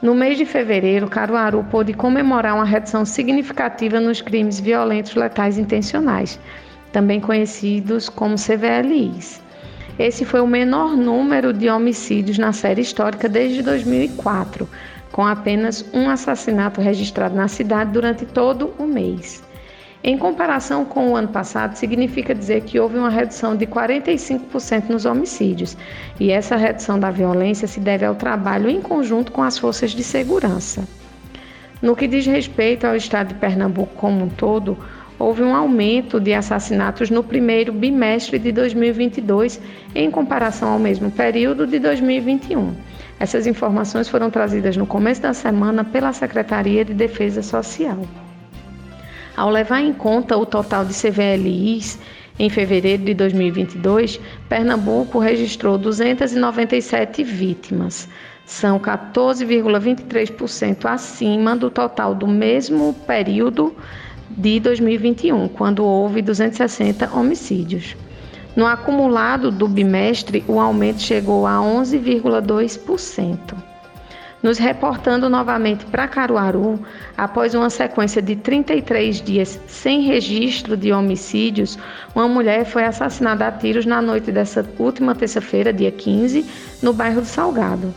No mês de fevereiro, Caruaru pôde comemorar uma redução significativa nos crimes violentos letais intencionais, também conhecidos como CVLIs. Esse foi o menor número de homicídios na série histórica desde 2004, com apenas um assassinato registrado na cidade durante todo o mês. Em comparação com o ano passado, significa dizer que houve uma redução de 45% nos homicídios, e essa redução da violência se deve ao trabalho em conjunto com as forças de segurança. No que diz respeito ao estado de Pernambuco como um todo, houve um aumento de assassinatos no primeiro bimestre de 2022 em comparação ao mesmo período de 2021. Essas informações foram trazidas no começo da semana pela Secretaria de Defesa Social. Ao levar em conta o total de CVLIs em fevereiro de 2022, Pernambuco registrou 297 vítimas. São 14,23% acima do total do mesmo período de 2021, quando houve 260 homicídios. No acumulado do bimestre, o aumento chegou a 11,2%. Nos reportando novamente para Caruaru, após uma sequência de 33 dias sem registro de homicídios, uma mulher foi assassinada a tiros na noite dessa última terça-feira, dia 15, no bairro do Salgado.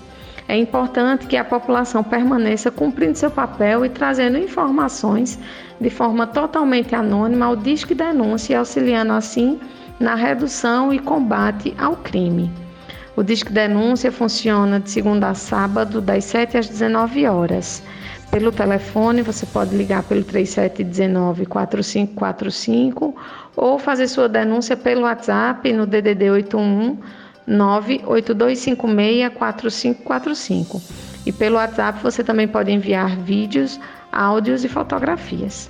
É importante que a população permaneça cumprindo seu papel e trazendo informações de forma totalmente anônima ao Disque Denúncia, auxiliando assim na redução e combate ao crime. O Disque Denúncia funciona de segunda a sábado, das 7 às 19 horas. Pelo telefone, você pode ligar pelo 3719-4545 ou fazer sua denúncia pelo WhatsApp no DDD 81 982564545. E pelo WhatsApp você também pode enviar vídeos, áudios e fotografias.